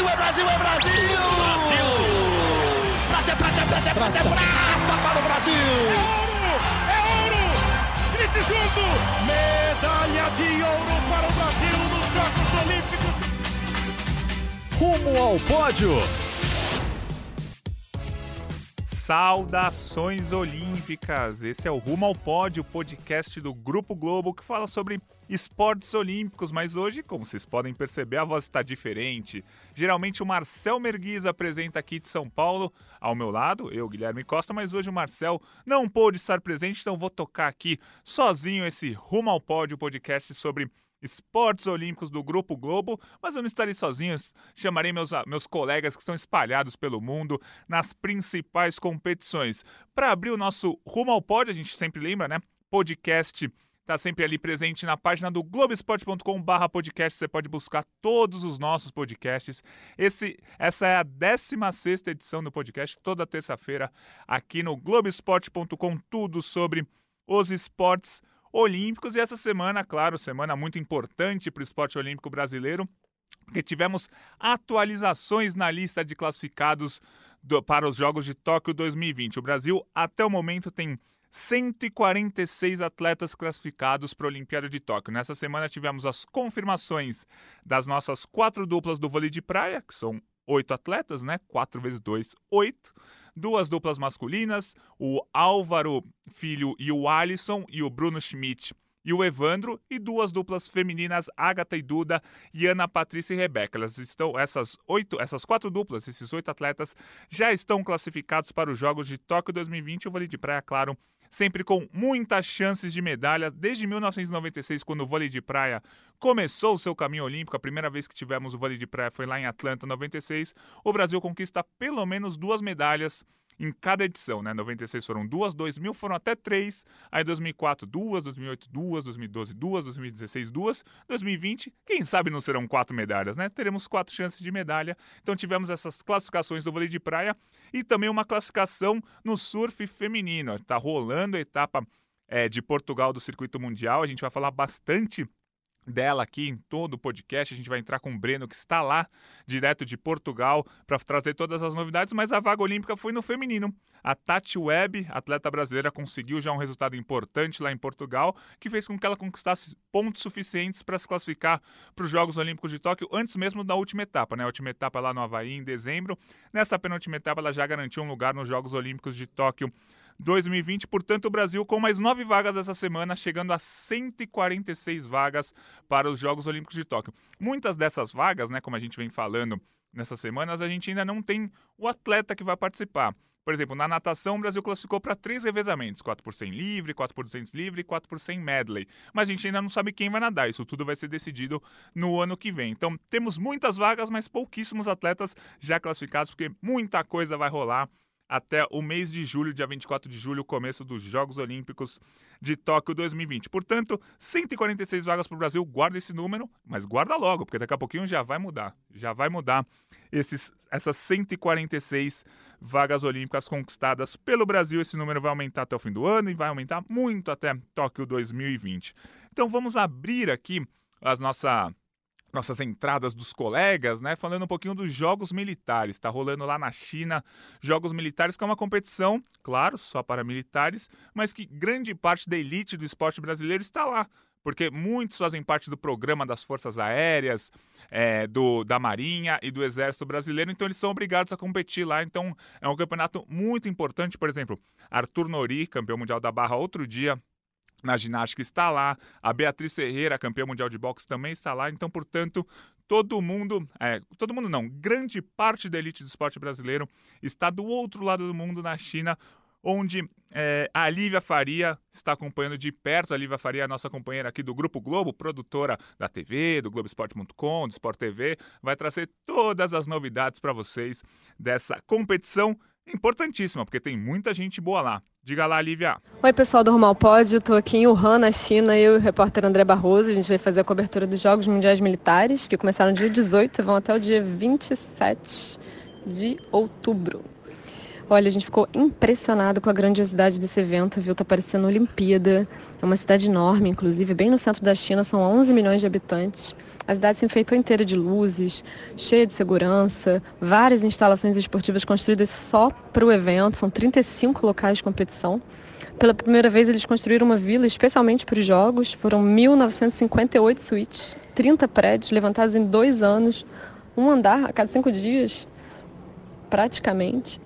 Brasil, é Brasil, é Brasil! Brasil! Prata, prata, prata, prata, prata para o Brasil! É ouro! É ouro! Grite junto! Medalha de ouro para o Brasil nos Jogos Olímpicos! Rumo ao pódio! Saudações olímpicas! Esse é o Rumo ao Pódio, podcast do Grupo Globo que fala sobre esportes olímpicos, mas hoje, como vocês podem perceber, a voz está diferente. Geralmente o Marcel Merguiz apresenta aqui de São Paulo, ao meu lado, eu, Guilherme Costa, mas hoje o Marcel não pôde estar presente, então vou tocar aqui sozinho esse Rumo ao Pódio podcast sobre esportes olímpicos do Grupo Globo, mas eu não estarei sozinho, chamarei meus, meus colegas que estão espalhados pelo mundo nas principais competições. Para abrir o nosso Rumo ao Pódio, a gente sempre lembra, né? Podcast está sempre ali presente na página do globesport.com/barra podcast. Você pode buscar todos os nossos podcasts. Esse, essa é a 16 edição do podcast, toda terça-feira, aqui no globesport.com, tudo sobre os esportes olímpicos. E essa semana, claro, semana muito importante para o esporte olímpico brasileiro, porque tivemos atualizações na lista de classificados do, para os Jogos de Tóquio 2020. O Brasil, até o momento, tem 146 atletas classificados para a Olimpíada de Tóquio. Nessa semana tivemos as confirmações das nossas quatro duplas do vôlei de praia, que são oito atletas, né? Quatro vezes dois, oito duas duplas masculinas, o Álvaro Filho e o Alisson e o Bruno Schmidt e o Evandro, e duas duplas femininas, Agatha e Duda, e Ana Patrícia e Rebeca. Elas estão, essas oito, essas quatro duplas, esses oito atletas, já estão classificados para os Jogos de Tóquio 2020. O vôlei de praia, claro, sempre com muitas chances de medalha. Desde 1996, quando o vôlei de praia começou o seu caminho olímpico, a primeira vez que tivemos o vôlei de praia foi lá em Atlanta, 96, o Brasil conquista pelo menos duas medalhas em cada edição, né? 96 foram duas, 2000 foram até três, aí 2004 duas, 2008 duas, 2012 duas, 2016 duas, 2020, quem sabe não serão quatro medalhas, né? Teremos quatro chances de medalha. Então tivemos essas classificações do vôlei de praia e também uma classificação no surf feminino. Está rolando a etapa é, de Portugal do circuito mundial. A gente vai falar bastante dela aqui em todo o podcast. A gente vai entrar com o Breno, que está lá, direto de Portugal, para trazer todas as novidades. Mas a vaga olímpica foi no feminino. A Tati Webb, atleta brasileira, conseguiu já um resultado importante lá em Portugal, que fez com que ela conquistasse pontos suficientes para se classificar para os Jogos Olímpicos de Tóquio, antes mesmo da última etapa. Né? A última etapa lá no Havaí, em dezembro. Nessa penúltima etapa, ela já garantiu um lugar nos Jogos Olímpicos de Tóquio 2020. Portanto, o Brasil com mais nove vagas essa semana, chegando a 146 vagas para os Jogos Olímpicos de Tóquio. Muitas dessas vagas, né, como a gente vem falando nessas semanas, a gente ainda não tem o atleta que vai participar. Por exemplo, na natação, o Brasil classificou para três revezamentos: 4 por 100 livre, 4 por 200 livre e 4 por 100 medley. Mas a gente ainda não sabe quem vai nadar. Isso tudo vai ser decidido no ano que vem. Então, temos muitas vagas, mas pouquíssimos atletas já classificados, porque muita coisa vai rolar até o mês de julho, dia 24 de julho, começo dos Jogos Olímpicos de Tóquio 2020. Portanto, 146 vagas para o Brasil, guarda esse número, mas guarda logo, porque daqui a pouquinho já vai mudar. Já vai mudar esses, essas 146 vagas olímpicas conquistadas pelo Brasil. Esse número vai aumentar até o fim do ano e vai aumentar muito até Tóquio 2020. Então vamos abrir aqui as nossa nossas entradas dos colegas, né? Falando um pouquinho dos Jogos Militares. Está rolando lá na China Jogos Militares, que é uma competição, claro, só para militares, mas que grande parte da elite do esporte brasileiro está lá. Porque muitos fazem parte do programa das Forças Aéreas, é, do, da Marinha e do Exército Brasileiro, então eles são obrigados a competir lá. Então é um campeonato muito importante. Por exemplo, Arthur Nori, campeão mundial da barra, outro dia na ginástica está lá, a Beatriz Ferreira, campeã mundial de boxe, também está lá. Então, portanto, todo mundo, é, todo mundo não, grande parte da elite do esporte brasileiro está do outro lado do mundo, na China, onde é, a Lívia Faria está acompanhando de perto. A Lívia Faria é nossa companheira aqui do Grupo Globo, produtora da TV, do Globoesporte.com, do Sport TV, vai trazer todas as novidades para vocês dessa competição importantíssima, porque tem muita gente boa lá. Diga lá, Lívia. Oi, pessoal do Rumal Pod. Estou aqui em Wuhan, na China. Eu e o repórter André Barroso. A gente vai fazer a cobertura dos Jogos Mundiais Militares, que começaram dia 18 e vão até o dia 27 de outubro. Olha, a gente ficou impressionado com a grandiosidade desse evento, viu? Tá parecendo Olimpíada. É uma cidade enorme, inclusive, bem no centro da China, são 11 milhões de habitantes. A cidade se enfeitou inteira de luzes, cheia de segurança, várias instalações esportivas construídas só para o evento, são 35 locais de competição. Pela primeira vez, eles construíram uma vila especialmente para os jogos. Foram 1.958 suítes, 30 prédios levantados em dois anos, um andar a cada cinco dias, praticamente.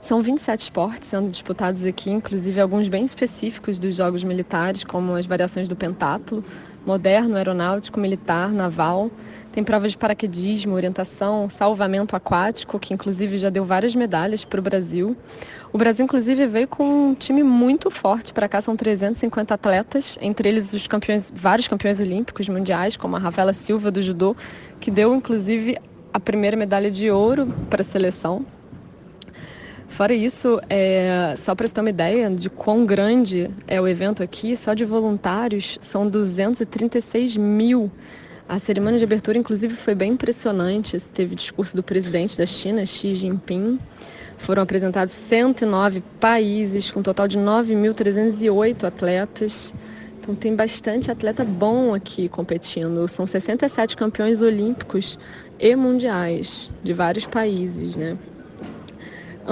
São 27 esportes sendo disputados aqui, inclusive alguns bem específicos dos jogos militares, como as variações do pentátulo, moderno, aeronáutico, militar, naval. Tem provas de paraquedismo, orientação, salvamento aquático, que inclusive já deu várias medalhas para o Brasil. O Brasil, inclusive, veio com um time muito forte para cá, são 350 atletas, entre eles os campeões, vários campeões olímpicos mundiais, como a Rafaela Silva do judô, que deu inclusive a primeira medalha de ouro para a seleção. Fora isso, é, só para você ter uma ideia de quão grande é o evento aqui, só de voluntários são 236 mil. A cerimônia de abertura, inclusive, foi bem impressionante. Teve discurso do presidente da China, Xi Jinping. Foram apresentados 109 países, com um total de 9.308 atletas. Então tem bastante atleta bom aqui competindo. São 67 campeões olímpicos e mundiais de vários países, né?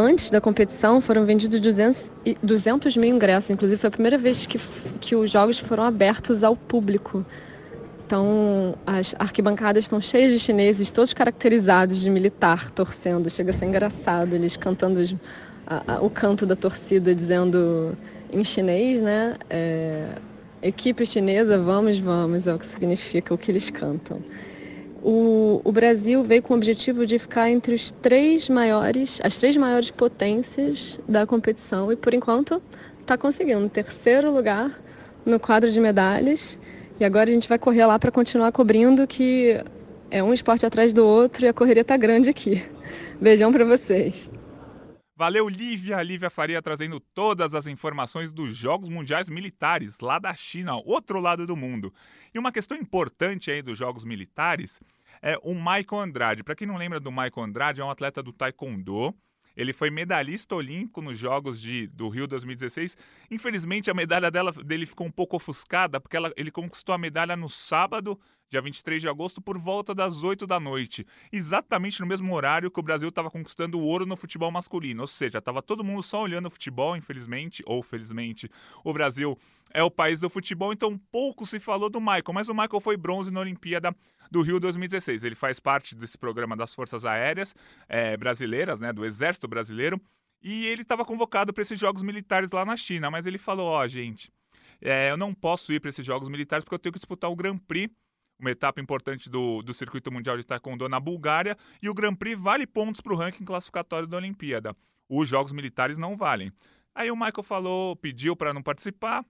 Antes da competição foram vendidos 200, 200 mil ingressos, inclusive foi a primeira vez que, que os jogos foram abertos ao público. Então, as arquibancadas estão cheias de chineses, todos caracterizados de militar, torcendo. Chega a ser engraçado, eles cantando os, a, a, o canto da torcida, dizendo em chinês, né? É, Equipe chinesa, vamos, vamos, é o que significa o que eles cantam o, o Brasil veio com o objetivo de ficar entre os três maiores, as três maiores potências da competição e por enquanto está conseguindo terceiro lugar no quadro de medalhas e agora a gente vai correr lá para continuar cobrindo que é um esporte atrás do outro e a correria está grande aqui. Beijão para vocês. Valeu, Lívia. Lívia Faria trazendo todas as informações dos Jogos Mundiais Militares, lá da China, outro lado do mundo. E uma questão importante aí dos Jogos Militares é o Michael Andrade. Para quem não lembra do Michael Andrade, é um atleta do Taekwondo. Ele foi medalhista olímpico nos Jogos de, do Rio 2016. Infelizmente, a medalha dela, dele ficou um pouco ofuscada, porque ela, ele conquistou a medalha no sábado dia 23 de agosto, por volta das 8 da noite, exatamente no mesmo horário que o Brasil estava conquistando o ouro no futebol masculino. Ou seja, estava todo mundo só olhando o futebol, infelizmente, ou felizmente, o Brasil é o país do futebol, então pouco se falou do Michael, mas o Michael foi bronze na Olimpíada do Rio 2016. Ele faz parte desse programa das Forças Aéreas é, Brasileiras, né, do Exército Brasileiro, e ele estava convocado para esses Jogos Militares lá na China, mas ele falou: Ó, oh, gente, é, eu não posso ir para esses Jogos Militares porque eu tenho que disputar o Grand Prix uma etapa importante do, do circuito mundial de taekwondo na Bulgária, e o Grand Prix vale pontos para o ranking classificatório da Olimpíada. Os Jogos Militares não valem. Aí o Michael falou, pediu para não participar,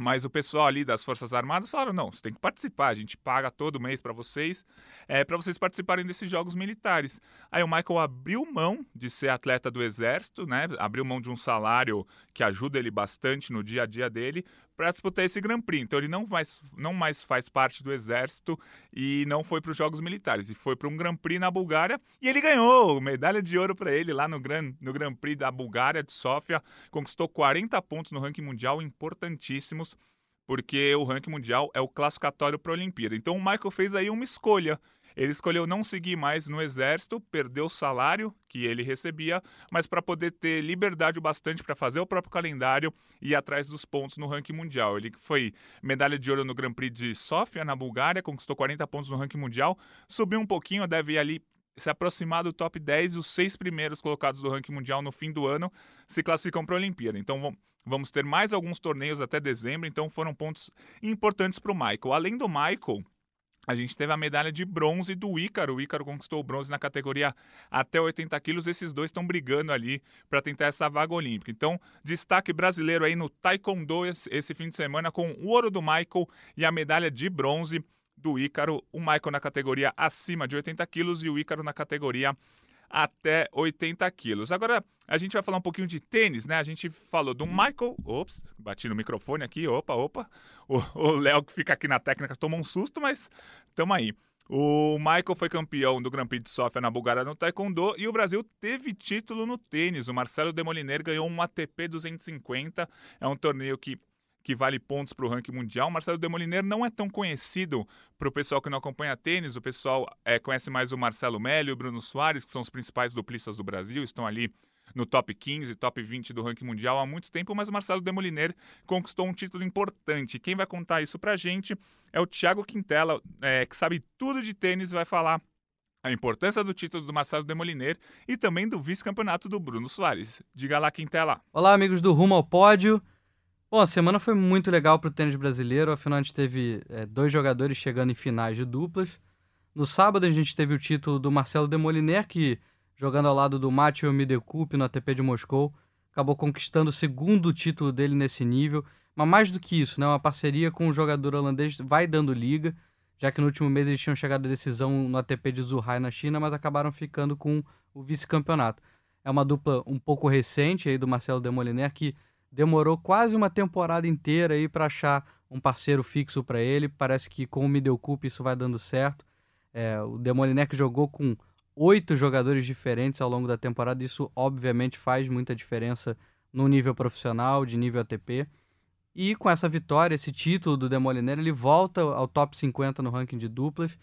mas o pessoal ali das Forças Armadas falaram: não, você tem que participar, a gente paga todo mês para vocês, é, para vocês participarem desses jogos militares. Aí o Michael abriu mão de ser atleta do Exército, né? Abriu mão de um salário que ajuda ele bastante no dia a dia dele, para disputar esse Grand Prix. Então ele não mais, não mais faz parte do exército e não foi para os Jogos Militares. E foi para um Grand Prix na Bulgária e ele ganhou medalha de ouro para ele lá no Grand, no Grand Prix da Bulgária, de Sofia. Conquistou 40 pontos no ranking mundial, importantíssimos, porque o ranking mundial é o classificatório para a Olimpíada. Então o Michael fez aí uma escolha. Ele escolheu não seguir mais no exército, perdeu o salário que ele recebia, mas para poder ter liberdade o bastante para fazer o próprio calendário e ir atrás dos pontos no ranking mundial. Ele foi medalha de ouro no Grand Prix de Sofia, na Bulgária, conquistou 40 pontos no ranking mundial, subiu um pouquinho, deve ir ali se aproximar do top 10 os seis primeiros colocados do ranking mundial no fim do ano se classificam para a Olimpíada. Então vamos ter mais alguns torneios até dezembro, então foram pontos importantes para o Michael. Além do Michael, a gente teve a medalha de bronze do Ícaro. O Ícaro conquistou o bronze na categoria até 80 quilos. Esses dois estão brigando ali para tentar essa vaga olímpica. Então, destaque brasileiro aí no Taekwondo esse fim de semana com o ouro do Michael e a medalha de bronze do Ícaro. O Michael na categoria acima de 80 quilos e o Ícaro na categoria até 80 quilos. Agora, a gente vai falar um pouquinho de tênis, né? A gente falou do Michael. Ops, bati no microfone aqui. Opa, opa. O Léo que fica aqui na técnica tomou um susto, mas tamo aí. O Michael foi campeão do Grand Prix de Sofia na Bulgária no Taekwondo e o Brasil teve título no tênis. O Marcelo Demoliner ganhou um ATP 250. É um torneio que, que vale pontos para o ranking mundial. Marcelo Demoliner não é tão conhecido para o pessoal que não acompanha tênis. O pessoal é, conhece mais o Marcelo Melo e o Bruno Soares, que são os principais duplistas do Brasil, estão ali no top 15, top 20 do ranking mundial há muito tempo, mas o Marcelo Demoliner conquistou um título importante. Quem vai contar isso pra gente é o Thiago Quintela, é, que sabe tudo de tênis vai falar a importância do título do Marcelo Demoliner e também do vice-campeonato do Bruno Soares. Diga lá, Quintela. Olá, amigos do Rumo ao Pódio. Bom, a semana foi muito legal para o tênis brasileiro, afinal a gente teve é, dois jogadores chegando em finais de duplas. No sábado a gente teve o título do Marcelo Demoliner, que jogando ao lado do Mathieu Midekup no ATP de Moscou. Acabou conquistando o segundo título dele nesse nível. Mas mais do que isso, né, uma parceria com o jogador holandês vai dando liga, já que no último mês eles tinham chegado à decisão no ATP de Zhuhai na China, mas acabaram ficando com o vice-campeonato. É uma dupla um pouco recente aí do Marcelo Demoliner que demorou quase uma temporada inteira aí para achar um parceiro fixo para ele. Parece que com o Midekup isso vai dando certo. É, o que jogou com oito jogadores diferentes ao longo da temporada. Isso, obviamente, faz muita diferença no nível profissional, de nível ATP. E com essa vitória, esse título do Demoliner, ele volta ao top 50 no ranking de duplas.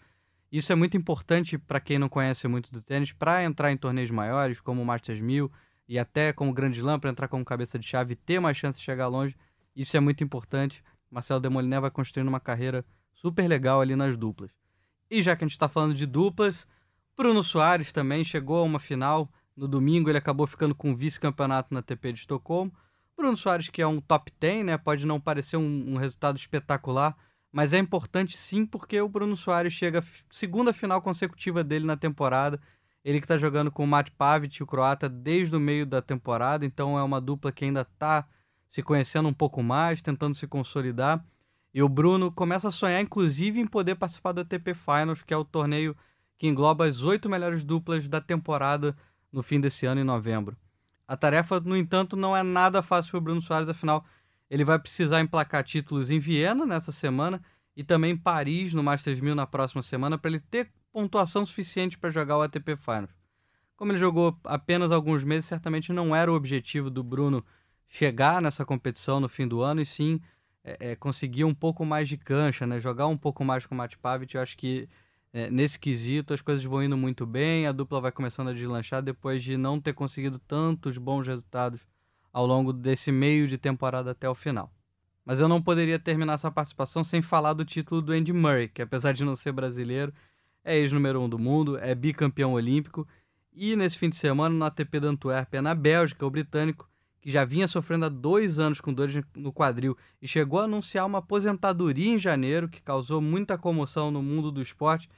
Isso é muito importante para quem não conhece muito do tênis, para entrar em torneios maiores, como o Masters 1000 e até como o Grand Slam, para entrar como cabeça de chave e ter mais chance de chegar longe. Isso é muito importante. Marcelo Demoliner vai construindo uma carreira super legal ali nas duplas. E já que a gente está falando de duplas, Bruno Soares também chegou a uma final. No domingo ele acabou ficando com vice-campeonato na TP de Estocolmo. Bruno Soares, que é um top 10, né? Pode não parecer um, um resultado espetacular, mas é importante sim porque o Bruno Soares chega segunda final consecutiva dele na temporada. Ele que está jogando com o Matt Pavic, o croata, desde o meio da temporada, então é uma dupla que ainda está se conhecendo um pouco mais, tentando se consolidar. E o Bruno começa a sonhar, inclusive, em poder participar do ATP Finals, que é o torneio que engloba as oito melhores duplas da temporada no fim desse ano, em novembro. A tarefa, no entanto, não é nada fácil para o Bruno Soares, afinal, ele vai precisar emplacar títulos em Viena nessa semana e também em Paris, no Masters 1000, na próxima semana, para ele ter pontuação suficiente para jogar o ATP Finals. Como ele jogou apenas alguns meses, certamente não era o objetivo do Bruno chegar nessa competição no fim do ano, e sim é, é, conseguir um pouco mais de cancha, né? jogar um pouco mais com o Pavic. Eu acho que é, nesse quesito as coisas vão indo muito bem, a dupla vai começando a deslanchar depois de não ter conseguido tantos bons resultados ao longo desse meio de temporada até o final. Mas eu não poderia terminar essa participação sem falar do título do Andy Murray, que apesar de não ser brasileiro, é ex-número um do mundo, é bicampeão olímpico, e nesse fim de semana no ATP da Antuérpia, na Bélgica, o britânico, que já vinha sofrendo há dois anos com dores no quadril e chegou a anunciar uma aposentadoria em janeiro, que causou muita comoção no mundo do esporte,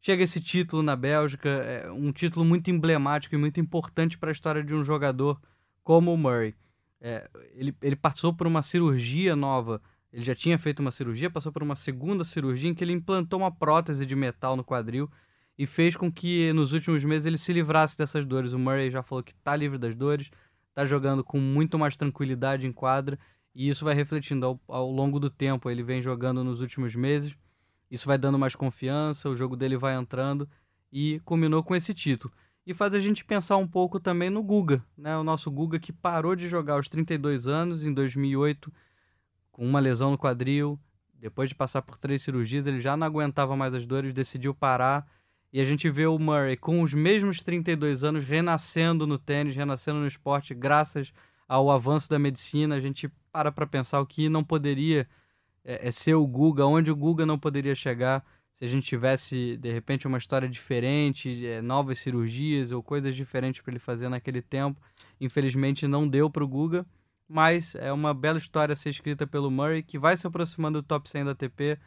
chega esse título na Bélgica, é um título muito emblemático e muito importante para a história de um jogador como o Murray. É, ele, ele passou por uma cirurgia nova, ele já tinha feito uma cirurgia, passou por uma segunda cirurgia em que ele implantou uma prótese de metal no quadril e fez com que nos últimos meses ele se livrasse dessas dores. O Murray já falou que está livre das dores, está jogando com muito mais tranquilidade em quadra e isso vai refletindo ao, ao longo do tempo. Ele vem jogando nos últimos meses isso vai dando mais confiança, o jogo dele vai entrando e culminou com esse título. E faz a gente pensar um pouco também no Guga, né? O nosso Guga que parou de jogar aos 32 anos em 2008 com uma lesão no quadril, depois de passar por três cirurgias, ele já não aguentava mais as dores, decidiu parar. E a gente vê o Murray com os mesmos 32 anos renascendo no tênis, renascendo no esporte, graças ao avanço da medicina. A gente para para pensar o que não poderia é, é ser o Guga, onde o Guga não poderia chegar se a gente tivesse, de repente, uma história diferente, é, novas cirurgias ou coisas diferentes para ele fazer naquele tempo. Infelizmente não deu para o Guga, mas é uma bela história a ser escrita pelo Murray, que vai se aproximando do top 100 da ATP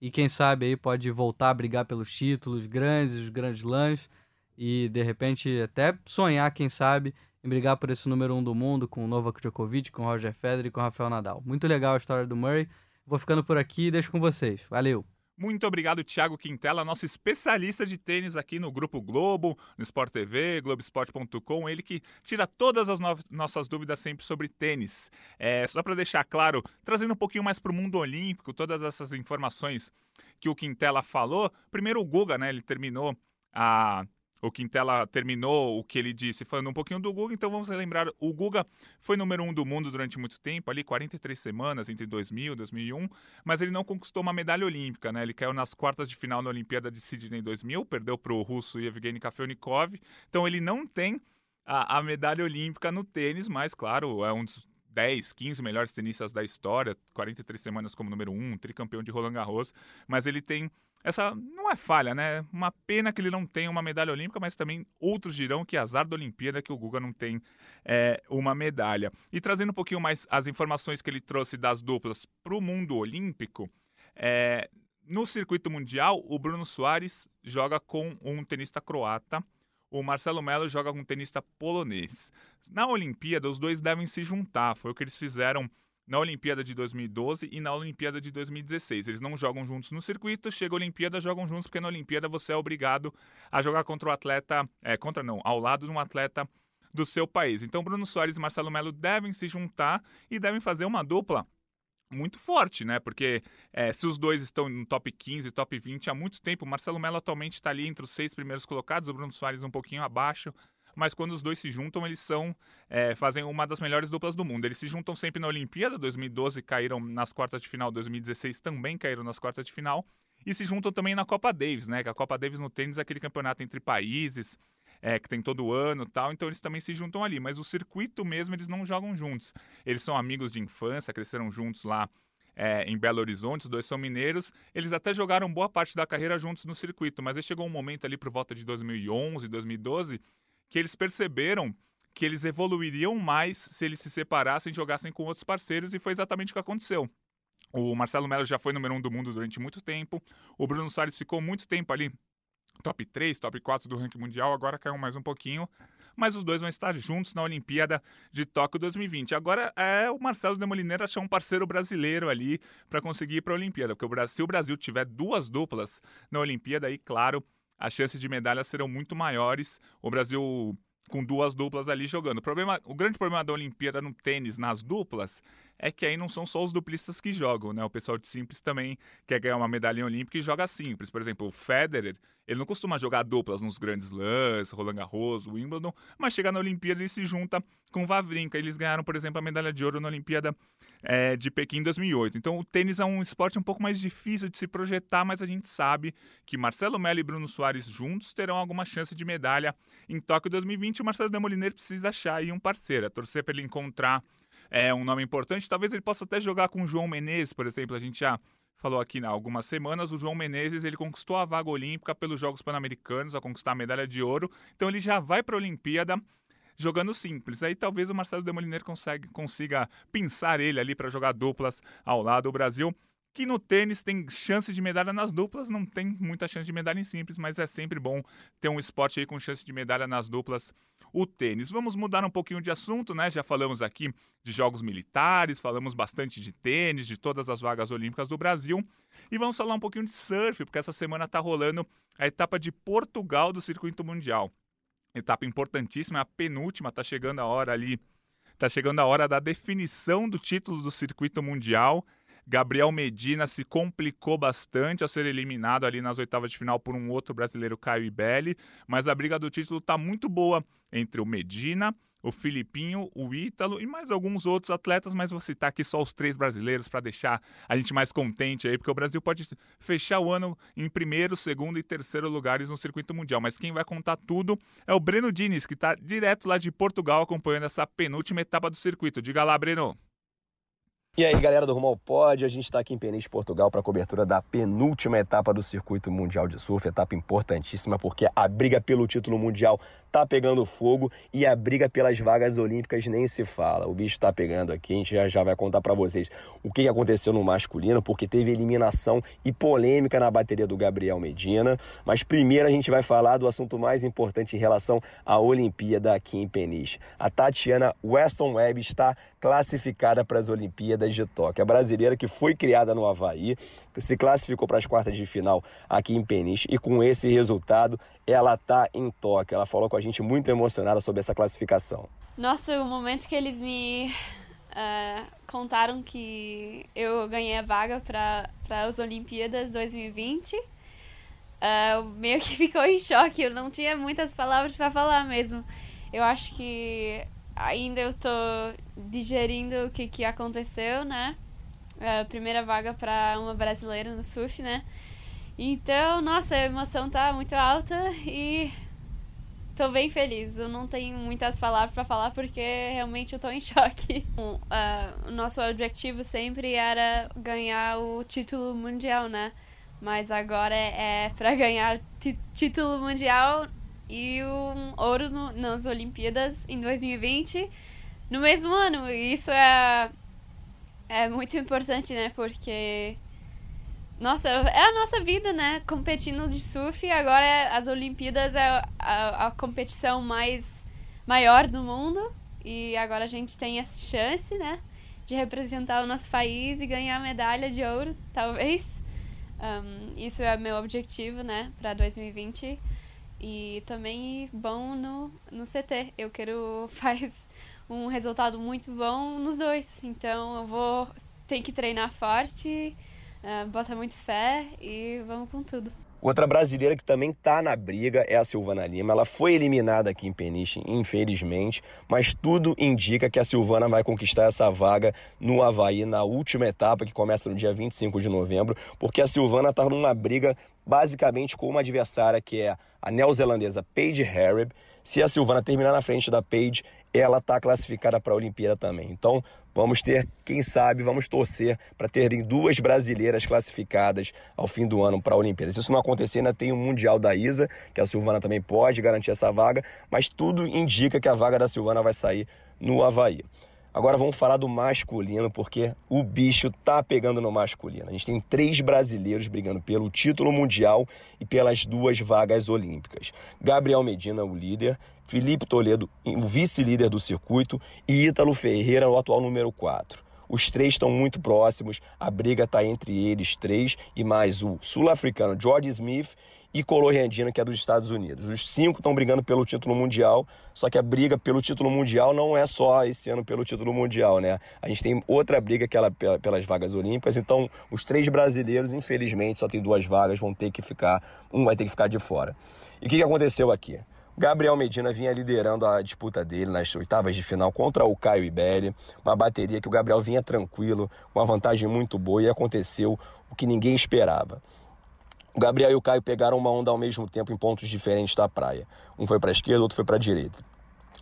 e quem sabe aí pode voltar a brigar pelos títulos grandes, os grandes lãs e de repente até sonhar, quem sabe, em brigar por esse número um do mundo com o Novak Djokovic, com o Roger Federer e com o Rafael Nadal. Muito legal a história do Murray. Vou ficando por aqui e deixo com vocês. Valeu! Muito obrigado, Thiago Quintela, nosso especialista de tênis aqui no Grupo Globo, no Sport TV, Globesport.com. Ele que tira todas as no nossas dúvidas sempre sobre tênis. É, só para deixar claro, trazendo um pouquinho mais para o mundo olímpico, todas essas informações que o Quintela falou. Primeiro o Guga, né? Ele terminou a o Quintela terminou o que ele disse falando um pouquinho do Guga, então vamos relembrar, o Guga foi número um do mundo durante muito tempo, ali 43 semanas entre 2000 e 2001, mas ele não conquistou uma medalha olímpica, né? Ele caiu nas quartas de final na Olimpíada de Sydney 2000, perdeu para o russo Yevgeny Kafelnikov, então ele não tem a, a medalha olímpica no tênis, mas claro, é um dos 10, 15 melhores tenistas da história, 43 semanas como número 1, tricampeão de Roland Garros, mas ele tem essa não é falha, né? Uma pena que ele não tem uma medalha olímpica, mas também outros dirão que azar da Olimpíada que o Guga não tem é, uma medalha. E trazendo um pouquinho mais as informações que ele trouxe das duplas para o mundo olímpico, é, no circuito mundial, o Bruno Soares joga com um tenista croata, o Marcelo Melo joga com um tenista polonês. Na Olimpíada, os dois devem se juntar, foi o que eles fizeram na Olimpíada de 2012 e na Olimpíada de 2016. Eles não jogam juntos no circuito, chega a Olimpíada, jogam juntos, porque na Olimpíada você é obrigado a jogar contra o atleta, é, contra não, ao lado de um atleta do seu país. Então Bruno Soares e Marcelo Melo devem se juntar e devem fazer uma dupla muito forte, né? Porque é, se os dois estão no top 15, top 20 há muito tempo, Marcelo Melo atualmente está ali entre os seis primeiros colocados, o Bruno Soares um pouquinho abaixo mas quando os dois se juntam, eles são é, fazem uma das melhores duplas do mundo. Eles se juntam sempre na Olimpíada, 2012 caíram nas quartas de final, 2016 também caíram nas quartas de final, e se juntam também na Copa Davis, né? Que a Copa Davis no tênis é aquele campeonato entre países, é, que tem todo ano tal, então eles também se juntam ali. Mas o circuito mesmo eles não jogam juntos. Eles são amigos de infância, cresceram juntos lá é, em Belo Horizonte, os dois são mineiros. Eles até jogaram boa parte da carreira juntos no circuito, mas aí chegou um momento ali por volta de 2011, 2012, que eles perceberam que eles evoluiriam mais se eles se separassem e jogassem com outros parceiros, e foi exatamente o que aconteceu. O Marcelo Melo já foi número um do mundo durante muito tempo, o Bruno Soares ficou muito tempo ali, top 3, top 4 do ranking mundial, agora caiu mais um pouquinho, mas os dois vão estar juntos na Olimpíada de Tóquio 2020. Agora é o Marcelo Demoliner achar um parceiro brasileiro ali para conseguir ir para a Olimpíada, porque se o Brasil tiver duas duplas na Olimpíada, aí, claro, as chances de medalha serão muito maiores. O Brasil com duas duplas ali jogando. O, problema, o grande problema da Olimpíada no tênis, nas duplas, é que aí não são só os duplistas que jogam, né? O pessoal de simples também quer ganhar uma medalha olímpica e joga simples. Por exemplo, o Federer, ele não costuma jogar duplas nos grandes lãs, Roland Garros, Wimbledon, mas chega na Olimpíada e se junta com o Vavrinka. Eles ganharam, por exemplo, a medalha de ouro na Olimpíada é, de Pequim em 2008. Então o tênis é um esporte um pouco mais difícil de se projetar, mas a gente sabe que Marcelo Melo e Bruno Soares juntos terão alguma chance de medalha em Tóquio 2020. O Marcelo Demoliner precisa achar aí um parceiro, é torcer para ele encontrar é um nome importante. Talvez ele possa até jogar com o João Menezes, por exemplo. A gente já falou aqui há algumas semanas. O João Menezes ele conquistou a vaga olímpica pelos Jogos Pan-Americanos, a conquistar a medalha de ouro. Então ele já vai para a Olimpíada jogando simples. Aí talvez o Marcelo Demoliner consiga, consiga pensar ele ali para jogar duplas ao lado do Brasil que no tênis tem chance de medalha nas duplas, não tem muita chance de medalha em simples, mas é sempre bom ter um esporte aí com chance de medalha nas duplas, o tênis. Vamos mudar um pouquinho de assunto, né? Já falamos aqui de jogos militares, falamos bastante de tênis, de todas as vagas olímpicas do Brasil, e vamos falar um pouquinho de surf, porque essa semana está rolando a etapa de Portugal do circuito mundial. Etapa importantíssima, a penúltima, está chegando a hora ali, está chegando a hora da definição do título do circuito mundial. Gabriel Medina se complicou bastante ao ser eliminado ali nas oitavas de final por um outro brasileiro, Caio Ibelli, mas a briga do título está muito boa entre o Medina, o Filipinho, o Ítalo e mais alguns outros atletas, mas vou citar aqui só os três brasileiros para deixar a gente mais contente aí, porque o Brasil pode fechar o ano em primeiro, segundo e terceiro lugares no circuito mundial. Mas quem vai contar tudo é o Breno Diniz, que está direto lá de Portugal acompanhando essa penúltima etapa do circuito. Diga lá, Breno. E aí, galera do Rumo ao Pod, a gente está aqui em Peniche, Portugal, para a cobertura da penúltima etapa do Circuito Mundial de Surf, etapa importantíssima porque a briga pelo título mundial tá pegando fogo e a briga pelas vagas olímpicas nem se fala. O bicho tá pegando aqui, a gente já, já vai contar para vocês o que aconteceu no masculino, porque teve eliminação e polêmica na bateria do Gabriel Medina. Mas primeiro a gente vai falar do assunto mais importante em relação à Olimpíada aqui em Peniche. A Tatiana Weston Webb está classificada para as Olimpíadas de Tóquio. A brasileira que foi criada no Havaí, se classificou para as quartas de final aqui em Peniche e com esse resultado ela tá em Tóquio. Ela falou com a gente muito emocionada sobre essa classificação. Nossa, o momento que eles me uh, contaram que eu ganhei a vaga para as Olimpíadas 2020. Uh, meio que ficou em choque, eu não tinha muitas palavras para falar mesmo. Eu acho que ainda eu tô digerindo o que, que aconteceu, né? A primeira vaga para uma brasileira no surf, né? Então, nossa, a emoção tá muito alta e tô bem feliz. Eu não tenho muitas palavras para falar porque realmente eu tô em choque. Uh, o nosso objetivo sempre era ganhar o título mundial, né? Mas agora é, é para ganhar título mundial e um ouro no, nas Olimpíadas em 2020 no mesmo ano. E isso é, é muito importante, né? Porque nossa, é a nossa vida, né? Competindo de surf. Agora é, as Olimpíadas é a, a, competição mais maior do mundo. E agora a gente tem essa chance, né? De representar o nosso país e ganhar medalha de ouro, talvez. Um, isso é meu objetivo, né? Para 2020. E também bom no, no CT. Eu quero faz um resultado muito bom nos dois. Então eu vou ter que treinar forte é, bota muito fé e vamos com tudo. Outra brasileira que também está na briga é a Silvana Lima. Ela foi eliminada aqui em Peniche, infelizmente, mas tudo indica que a Silvana vai conquistar essa vaga no Havaí na última etapa, que começa no dia 25 de novembro, porque a Silvana está numa briga basicamente com uma adversária que é a neozelandesa Paige Harrib. Se a Silvana terminar na frente da Paige, ela está classificada para a Olimpíada também. Então, vamos ter, quem sabe, vamos torcer para terem duas brasileiras classificadas ao fim do ano para a Olimpíada. Se isso não acontecer, ainda tem o Mundial da Isa, que a Silvana também pode garantir essa vaga, mas tudo indica que a vaga da Silvana vai sair no Havaí. Agora vamos falar do masculino, porque o bicho tá pegando no masculino. A gente tem três brasileiros brigando pelo título mundial e pelas duas vagas olímpicas. Gabriel Medina, o líder, Felipe Toledo, o vice-líder do circuito, e Ítalo Ferreira, o atual número 4. Os três estão muito próximos, a briga está entre eles três e mais o sul-africano George Smith e Colorandina, que é dos Estados Unidos. Os cinco estão brigando pelo título mundial, só que a briga pelo título mundial não é só esse ano pelo título mundial, né? A gente tem outra briga que é pelas vagas olímpicas, então os três brasileiros, infelizmente, só tem duas vagas, vão ter que ficar, um vai ter que ficar de fora. E o que, que aconteceu aqui? Gabriel Medina vinha liderando a disputa dele nas oitavas de final contra o Caio Iberi, uma bateria que o Gabriel vinha tranquilo, com uma vantagem muito boa e aconteceu o que ninguém esperava. O Gabriel e o Caio pegaram uma onda ao mesmo tempo em pontos diferentes da praia. Um foi para a esquerda, outro foi para a direita.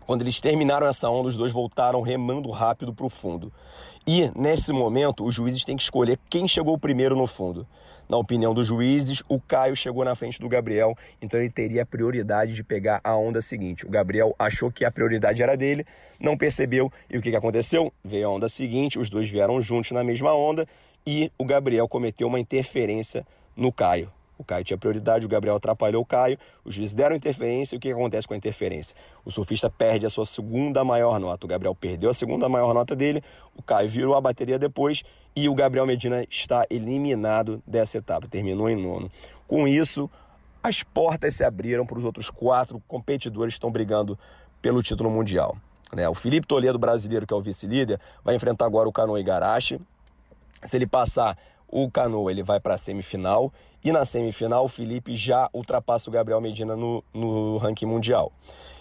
Quando eles terminaram essa onda, os dois voltaram remando rápido para o fundo. E, nesse momento, os juízes têm que escolher quem chegou primeiro no fundo. Na opinião dos juízes, o Caio chegou na frente do Gabriel, então ele teria a prioridade de pegar a onda seguinte. O Gabriel achou que a prioridade era dele, não percebeu, e o que, que aconteceu? Veio a onda seguinte, os dois vieram juntos na mesma onda e o Gabriel cometeu uma interferência no Caio. O Caio tinha prioridade, o Gabriel atrapalhou o Caio, os juízes deram interferência e o que acontece com a interferência? O surfista perde a sua segunda maior nota. O Gabriel perdeu a segunda maior nota dele, o Caio virou a bateria depois e o Gabriel Medina está eliminado dessa etapa, terminou em nono. Com isso, as portas se abriram para os outros quatro competidores que estão brigando pelo título mundial. Né? O Felipe Toledo, brasileiro, que é o vice-líder, vai enfrentar agora o Canoa Igarashi. Se ele passar o Canoa, ele vai para a semifinal e na semifinal, o Felipe já ultrapassa o Gabriel Medina no, no ranking mundial.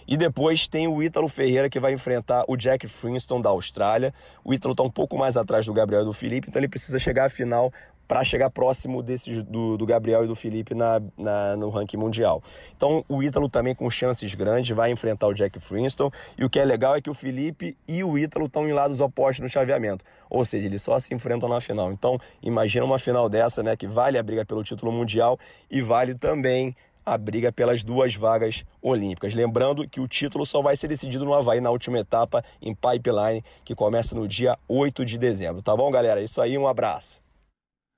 E depois tem o Ítalo Ferreira que vai enfrentar o Jack Frinston da Austrália. O Ítalo está um pouco mais atrás do Gabriel e do Felipe, então ele precisa chegar à final para chegar próximo desses, do, do, Gabriel e do Felipe na, na, no ranking mundial. Então o Ítalo também com chances grandes vai enfrentar o Jack Frinston. E o que é legal é que o Felipe e o Ítalo estão em lados opostos no chaveamento. Ou seja, eles só se enfrentam na final. Então imagina uma final dessa, né? Que vale a briga pelo título mundial e vale também a briga pelas duas vagas olímpicas. Lembrando que o título só vai ser decidido no Havaí na última etapa em Pipeline, que começa no dia 8 de dezembro. Tá bom, galera? É isso aí, um abraço.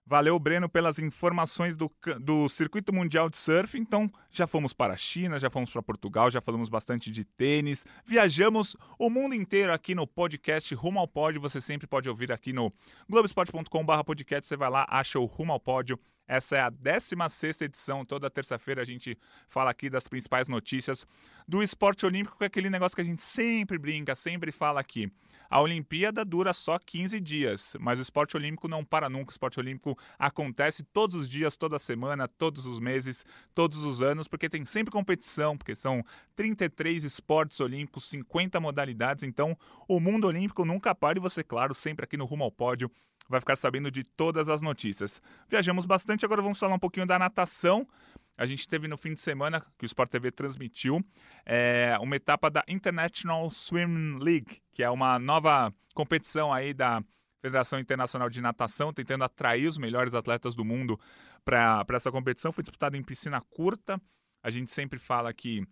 Valeu, Breno, pelas informações do, do Circuito Mundial de Surf. Então, já fomos para a China, já fomos para Portugal, já falamos bastante de tênis. Viajamos o mundo inteiro aqui no podcast Rumo ao Pódio. Você sempre pode ouvir aqui no globesport.com.br podcast. Você vai lá, acha o Rumo ao Pódio. Essa é a 16 edição. Toda terça-feira a gente fala aqui das principais notícias do esporte olímpico, que é aquele negócio que a gente sempre brinca, sempre fala aqui. A Olimpíada dura só 15 dias, mas o esporte olímpico não para nunca. O esporte olímpico acontece todos os dias, toda semana, todos os meses, todos os anos, porque tem sempre competição, porque são 33 esportes olímpicos, 50 modalidades. Então, o mundo olímpico nunca para e você, claro, sempre aqui no Rumo ao Pódio vai ficar sabendo de todas as notícias. Viajamos bastante, agora vamos falar um pouquinho da natação. A gente teve no fim de semana, que o Sport TV transmitiu, é, uma etapa da International Swim League, que é uma nova competição aí da Federação Internacional de Natação, tentando atrair os melhores atletas do mundo para essa competição. Foi disputada em piscina curta. A gente sempre fala que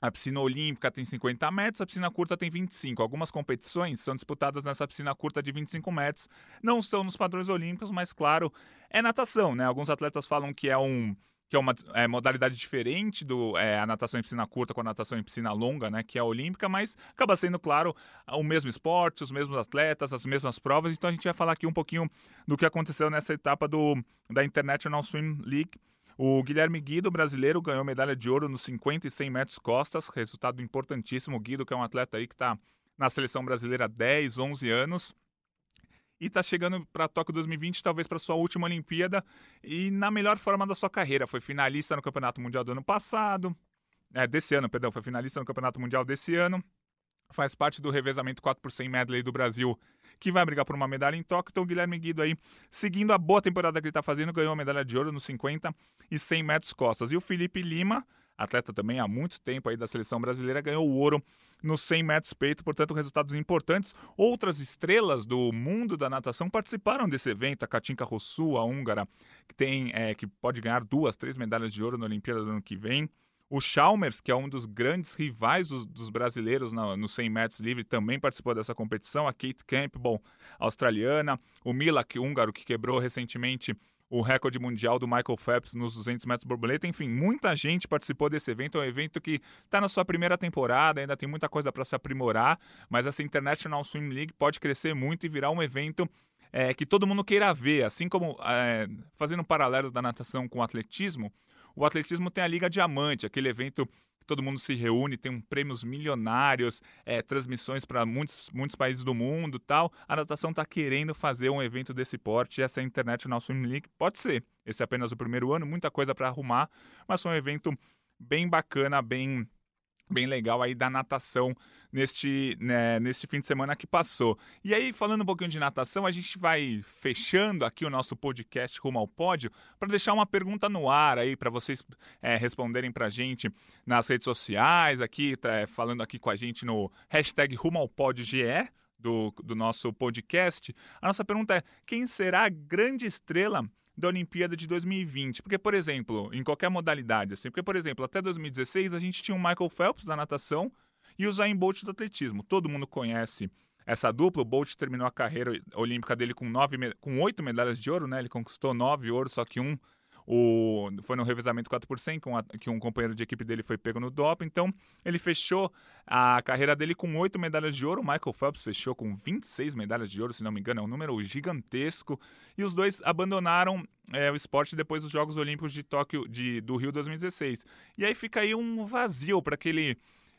a piscina olímpica tem 50 metros, a piscina curta tem 25. Algumas competições são disputadas nessa piscina curta de 25 metros. Não são nos padrões olímpicos, mas claro, é natação, né? Alguns atletas falam que é um que é uma é, modalidade diferente do é, a natação em piscina curta com a natação em piscina longa, né, que é a olímpica, mas acaba sendo, claro, o mesmo esporte, os mesmos atletas, as mesmas provas. Então a gente vai falar aqui um pouquinho do que aconteceu nessa etapa do, da International Swim League. O Guilherme Guido, brasileiro, ganhou medalha de ouro nos 50 e 100 metros costas, resultado importantíssimo. O Guido, que é um atleta aí que está na seleção brasileira há 10, 11 anos. E está chegando para Tóquio 2020, talvez para sua última Olimpíada, e na melhor forma da sua carreira. Foi finalista no Campeonato Mundial do ano passado, é, desse ano, perdão, foi finalista no Campeonato Mundial desse ano. Faz parte do revezamento 4 por 100 medley do Brasil que vai brigar por uma medalha em Tóquio. Então, Guilherme Guido aí, seguindo a boa temporada que ele está fazendo, ganhou a medalha de ouro nos 50 e 100 metros costas. E o Felipe Lima, atleta também há muito tempo aí da seleção brasileira, ganhou o ouro nos 100 metros peito, portanto, resultados importantes. Outras estrelas do mundo da natação participaram desse evento, a Katinka Rossu, a húngara, que tem é, que pode ganhar duas, três medalhas de ouro na Olimpíada do ano que vem. O Chalmers, que é um dos grandes rivais dos, dos brasileiros no, no 100 metros livre, também participou dessa competição. A Kate Campbell, australiana. O Milak, húngaro, que quebrou recentemente o recorde mundial do Michael Phelps nos 200 metros borboleta. Enfim, muita gente participou desse evento. É um evento que está na sua primeira temporada, ainda tem muita coisa para se aprimorar, mas essa International Swim League pode crescer muito e virar um evento é, que todo mundo queira ver. Assim como, é, fazendo um paralelo da natação com o atletismo, o atletismo tem a Liga Diamante, aquele evento que todo mundo se reúne, tem prêmios milionários, é, transmissões para muitos, muitos países do mundo tal. A natação está querendo fazer um evento desse porte, essa International Swim League pode ser. Esse é apenas o primeiro ano, muita coisa para arrumar, mas foi um evento bem bacana, bem bem legal aí da natação neste, né, neste fim de semana que passou. E aí, falando um pouquinho de natação, a gente vai fechando aqui o nosso podcast Rumo ao Pódio para deixar uma pergunta no ar aí para vocês é, responderem para a gente nas redes sociais, aqui tá, falando aqui com a gente no hashtag Rumo ao Pódio GE, do, do nosso podcast. A nossa pergunta é: quem será a grande estrela da Olimpíada de 2020. Porque, por exemplo, em qualquer modalidade, assim, porque, por exemplo, até 2016 a gente tinha o Michael Phelps da natação e o Zayn Bolt do atletismo. Todo mundo conhece essa dupla. O Bolt terminou a carreira olímpica dele com, nove, com oito medalhas de ouro, né? Ele conquistou nove ouro, só que um o, foi no revezamento 4 por 100 a, que um companheiro de equipe dele foi pego no doping. Então, ele fechou a carreira dele com oito medalhas de ouro. O Michael Phelps fechou com 26 medalhas de ouro, se não me engano, é um número gigantesco. E os dois abandonaram é, o esporte depois dos Jogos Olímpicos de Tóquio, de, do Rio 2016. E aí fica aí um vazio para aquele.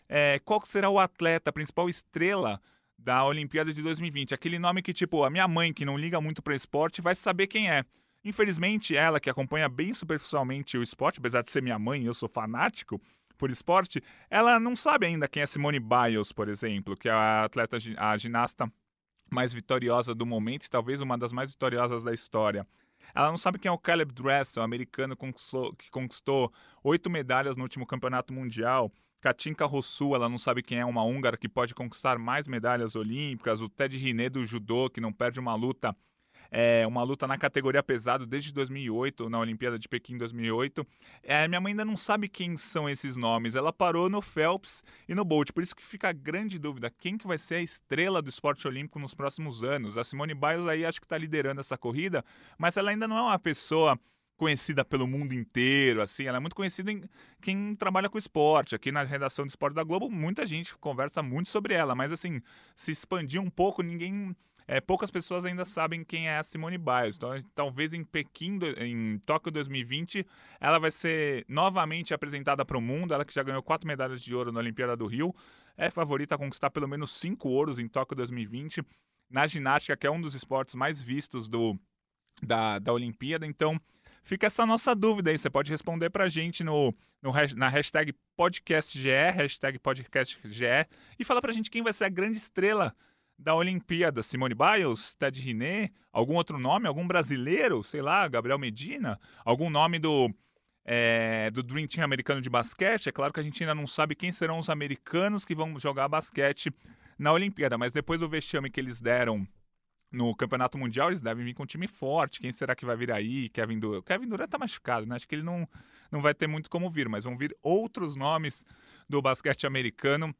É, qual será o atleta, a principal estrela da Olimpíada de 2020? Aquele nome que, tipo, a minha mãe, que não liga muito para esporte, vai saber quem é. Infelizmente, ela que acompanha bem superficialmente o esporte, apesar de ser minha mãe eu sou fanático por esporte, ela não sabe ainda quem é Simone Biles, por exemplo, que é a atleta, a ginasta mais vitoriosa do momento e talvez uma das mais vitoriosas da história. Ela não sabe quem é o Caleb Dressel, americano que conquistou oito medalhas no último campeonato mundial. Katinka Rossu, ela não sabe quem é uma húngara que pode conquistar mais medalhas olímpicas. O Ted Riné do judô, que não perde uma luta é, uma luta na categoria pesado desde 2008, na Olimpíada de Pequim 2008. É, minha mãe ainda não sabe quem são esses nomes. Ela parou no Phelps e no Bolt, por isso que fica a grande dúvida, quem que vai ser a estrela do esporte olímpico nos próximos anos? A Simone Biles aí acho que está liderando essa corrida, mas ela ainda não é uma pessoa conhecida pelo mundo inteiro, assim, ela é muito conhecida em quem trabalha com esporte. Aqui na redação de esporte da Globo, muita gente conversa muito sobre ela, mas assim, se expandir um pouco, ninguém é, poucas pessoas ainda sabem quem é a Simone Biles. Então, talvez em Pequim, em Tóquio 2020, ela vai ser novamente apresentada para o mundo. Ela que já ganhou quatro medalhas de ouro na Olimpíada do Rio, é favorita a conquistar pelo menos cinco ouros em Tóquio 2020 na ginástica, que é um dos esportes mais vistos do, da, da Olimpíada. Então, fica essa nossa dúvida aí. Você pode responder para a gente no, no, na hashtag podcastge, hashtag podcastge, e falar para a gente quem vai ser a grande estrela da Olimpíada. Simone Biles, Ted Riné, algum outro nome, algum brasileiro, sei lá, Gabriel Medina, algum nome do, é, do Dream Team americano de basquete. É claro que a gente ainda não sabe quem serão os americanos que vão jogar basquete na Olimpíada, mas depois do vexame que eles deram no Campeonato Mundial, eles devem vir com um time forte. Quem será que vai vir aí? Kevin Durant. Kevin Durant tá machucado, né? Acho que ele não, não vai ter muito como vir, mas vão vir outros nomes do basquete americano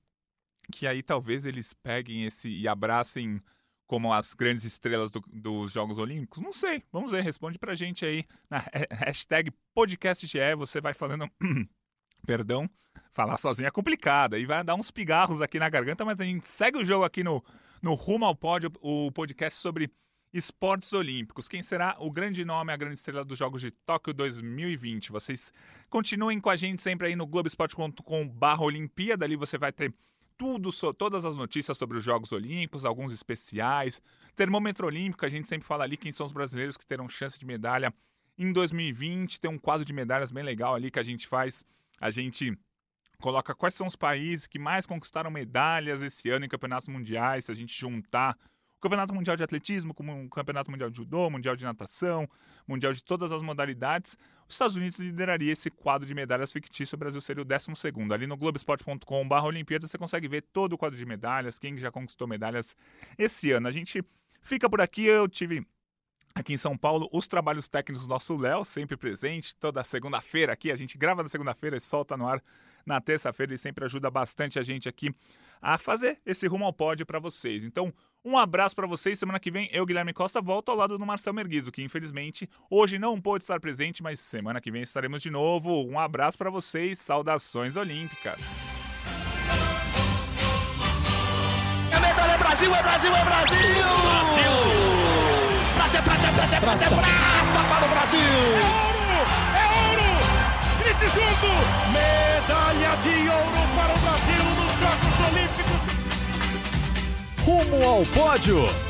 que aí talvez eles peguem esse e abracem como as grandes estrelas do, dos Jogos Olímpicos? Não sei. Vamos ver. Responde pra gente aí na hashtag podcastge. Você vai falando. Perdão, falar sozinho é complicado. Aí vai dar uns pigarros aqui na garganta, mas a gente segue o jogo aqui no, no Rumo ao Pódio, o podcast sobre esportes olímpicos. Quem será o grande nome, a grande estrela dos Jogos de Tóquio 2020? Vocês continuem com a gente sempre aí no globesport.com/barra Olimpíada. Ali você vai ter tudo, todas as notícias sobre os Jogos Olímpicos, alguns especiais. Termômetro Olímpico, a gente sempre fala ali quem são os brasileiros que terão chance de medalha em 2020. Tem um quadro de medalhas bem legal ali que a gente faz. A gente coloca quais são os países que mais conquistaram medalhas esse ano em campeonatos mundiais. Se a gente juntar o Campeonato Mundial de Atletismo, como o Campeonato Mundial de Judô, Mundial de Natação, Mundial de todas as modalidades, os Estados Unidos lideraria esse quadro de medalhas fictício, o Brasil seria o 12 Ali no globesport.com.br Olimpíada você consegue ver todo o quadro de medalhas, quem já conquistou medalhas esse ano. A gente fica por aqui, eu tive aqui em São Paulo, os trabalhos técnicos do nosso Léo, sempre presente, toda segunda-feira aqui, a gente grava na segunda-feira e solta no ar na terça-feira, ele sempre ajuda bastante a gente aqui a fazer esse rumo ao pódio para vocês. Então, um abraço para vocês. Semana que vem eu, Guilherme Costa, volto ao lado do Marcel Merguizo, que infelizmente hoje não pôde estar presente, mas semana que vem estaremos de novo. Um abraço para vocês. Saudações olímpicas. É medalha, é Brasil, é Brasil, é Brasil! Brasil! Prata, prata, prata, prata, para o Brasil! É ouro! É ouro! Grite junto! Medalha de ouro para o Brasil nos Jogos Olímpicos! Rumo ao pódio.